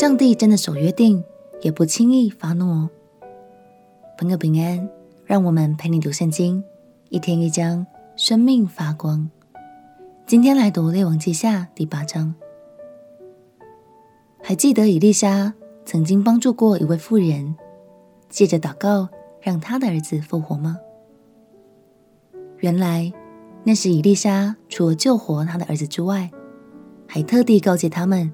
上帝真的守约定，也不轻易发怒哦。朋友平安，让我们陪你读圣经，一天一章，生命发光。今天来读列王记下第八章。还记得以利沙曾经帮助过一位妇人，借着祷告让他的儿子复活吗？原来那时以利沙除了救活他的儿子之外，还特地告诫他们，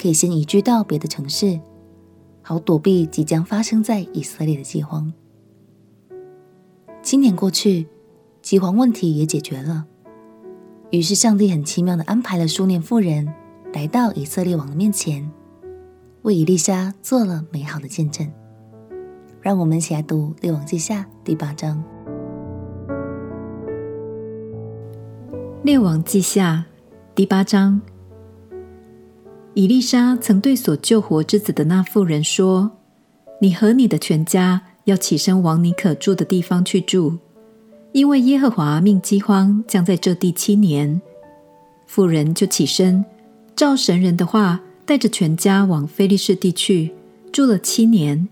可以先移居到别的城市，好躲避即将发生在以色列的饥荒。七年过去，饥荒问题也解决了。于是上帝很奇妙的安排了苏念妇人来到以色列王的面前，为以利沙做了美好的见证。让我们一起来读列王记下第八章。列王记下第八章。以利沙曾对所救活之子的那妇人说：“你和你的全家要起身往你可住的地方去住，因为耶和华命饥荒将在这地七年。”妇人就起身，照神人的话，带着全家往非利士地去，住了七年。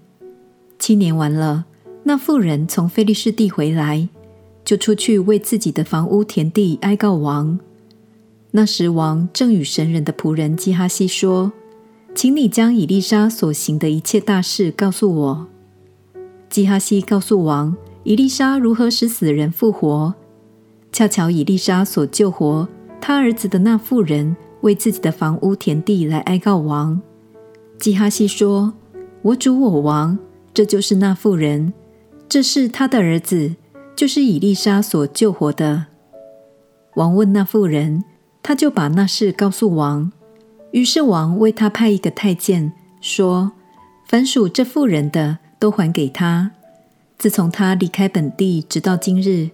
七年完了，那妇人从非利士地回来，就出去为自己的房屋田地哀告王。那时，王正与神人的仆人基哈西说：“请你将以利沙所行的一切大事告诉我。”基哈西告诉王，以利沙如何使死人复活。恰巧以利沙所救活他儿子的那妇人，为自己的房屋田地来哀告王。基哈西说：“我主我王，这就是那妇人，这是他的儿子，就是以利沙所救活的。”王问那妇人。他就把那事告诉王，于是王为他派一个太监，说：“凡属这妇人的，都还给他。自从他离开本地，直到今日，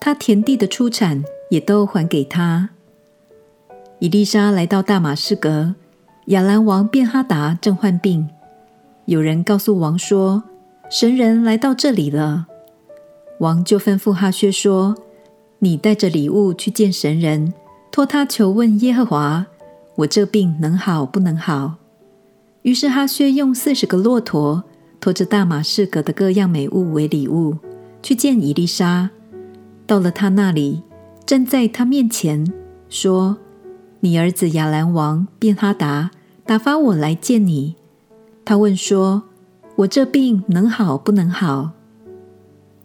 他田地的出产也都还给他。”以利沙来到大马士革，亚兰王便哈达正患病，有人告诉王说：“神人来到这里了。”王就吩咐哈薛说：“你带着礼物去见神人。”托他求问耶和华：“我这病能好不能好？”于是哈薛用四十个骆驼驮着大马士革的各样美物为礼物，去见以利沙。到了他那里，站在他面前说：“你儿子亚兰王便哈达打发我来见你。他问说：我这病能好不能好？”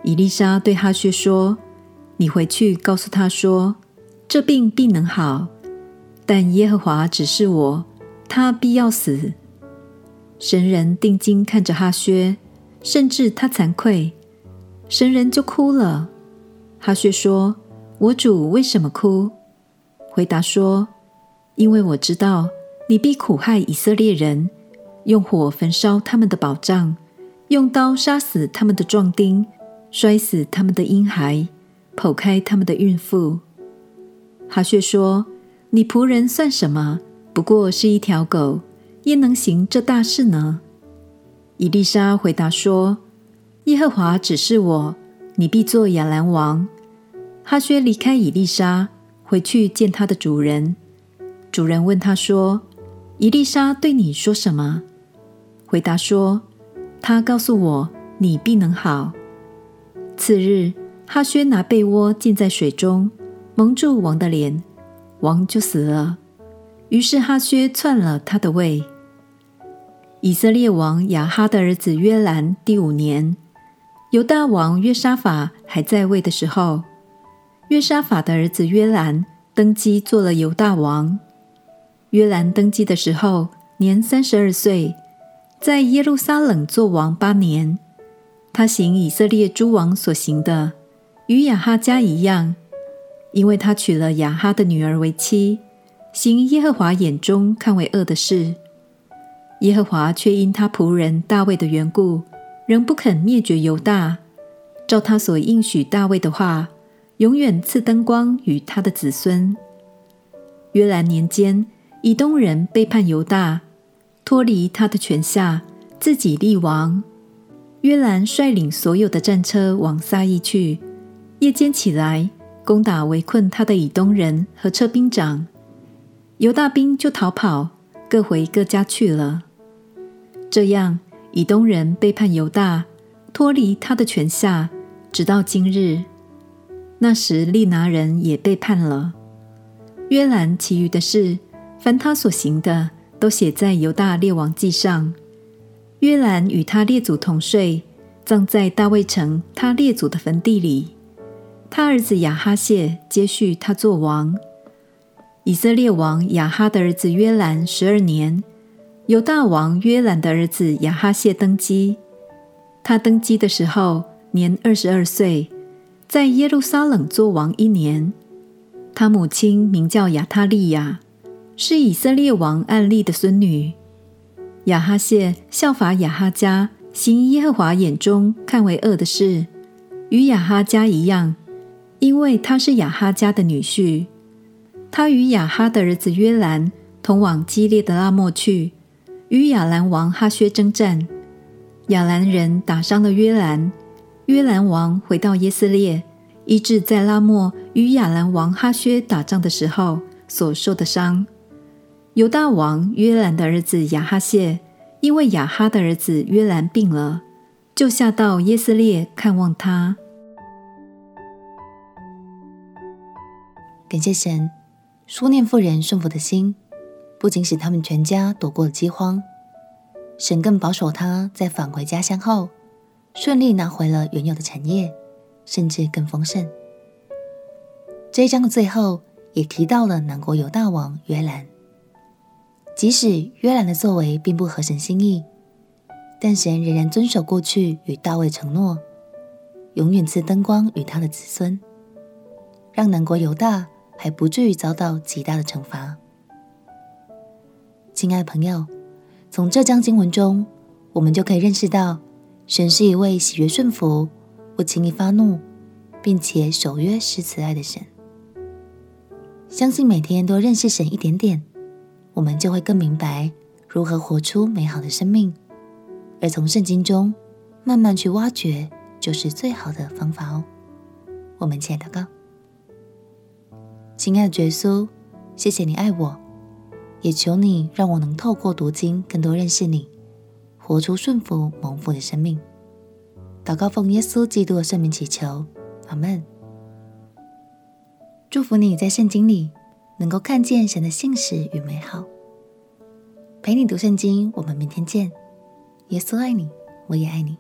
以利沙对哈薛说：“你回去告诉他说。”这病必能好，但耶和华指示我，他必要死。神人定睛看着哈薛，甚至他惭愧，神人就哭了。哈薛说：“我主为什么哭？”回答说：“因为我知道你必苦害以色列人，用火焚烧他们的保障，用刀杀死他们的壮丁，摔死他们的婴孩，剖开他们的孕妇。”哈薛说：“你仆人算什么？不过是一条狗，焉能行这大事呢？”以丽莎回答说：“耶和华指示我，你必做亚兰王。”哈薛离开以丽莎，回去见他的主人。主人问他说：“以丽莎对你说什么？”回答说：“他告诉我，你必能好。”次日，哈薛拿被窝浸在水中。蒙住王的脸，王就死了。于是哈薛篡了他的位。以色列王亚哈的儿子约兰第五年，犹大王约沙法还在位的时候，约沙法的儿子约兰登基做了犹大王。约兰登基的时候年三十二岁，在耶路撒冷做王八年。他行以色列诸王所行的，与亚哈家一样。因为他娶了雅哈的女儿为妻，行耶和华眼中看为恶的事，耶和华却因他仆人大卫的缘故，仍不肯灭绝犹大，照他所应许大卫的话，永远赐灯光与他的子孙。约兰年间，以东人背叛犹大，脱离他的权下，自己立王。约兰率领所有的战车往撒义去，夜间起来。攻打围困他的以东人和车兵长，犹大兵就逃跑，各回各家去了。这样，以东人背叛犹大，脱离他的权下，直到今日。那时，利拿人也背叛了。约兰其余的事，凡他所行的，都写在犹大列王记上。约兰与他列祖同睡，葬在大卫城他列祖的坟地里。他儿子亚哈谢接续他做王。以色列王亚哈的儿子约兰十二年，由大王约兰的儿子亚哈谢登基。他登基的时候年二十二岁，在耶路撒冷做王一年。他母亲名叫亚他利雅，是以色列王暗利的孙女。亚哈谢效法亚哈家，行耶和华眼中看为恶的事，与亚哈家一样。因为他是亚哈家的女婿，他与亚哈的儿子约兰同往基列的拉末去，与亚兰王哈薛征战。亚兰人打伤了约兰，约兰王回到耶斯列，医治在拉末与亚兰王哈薛打仗的时候所受的伤。犹大王约兰的儿子亚哈谢，因为亚哈的儿子约兰病了，就下到耶斯列看望他。感谢神，书念妇人顺服的心，不仅使他们全家躲过了饥荒，神更保守他在返回家乡后，顺利拿回了原有的产业，甚至更丰盛。这一章的最后也提到了南国犹大王约兰，即使约兰的作为并不合神心意，但神仍然遵守过去与大卫承诺，永远赐灯光与他的子孙，让南国犹大。还不至于遭到极大的惩罚。亲爱的朋友，从这章经文中，我们就可以认识到，神是一位喜悦顺服、不轻易发怒，并且守约施慈爱的神。相信每天都认识神一点点，我们就会更明白如何活出美好的生命。而从圣经中慢慢去挖掘，就是最好的方法哦。我们一起来祷告。亲爱的耶稣，谢谢你爱我，也求你让我能透过读经更多认识你，活出顺服蒙福的生命。祷告奉耶稣基督的圣名祈求，阿门。祝福你在圣经里能够看见神的信实与美好。陪你读圣经，我们明天见。耶稣爱你，我也爱你。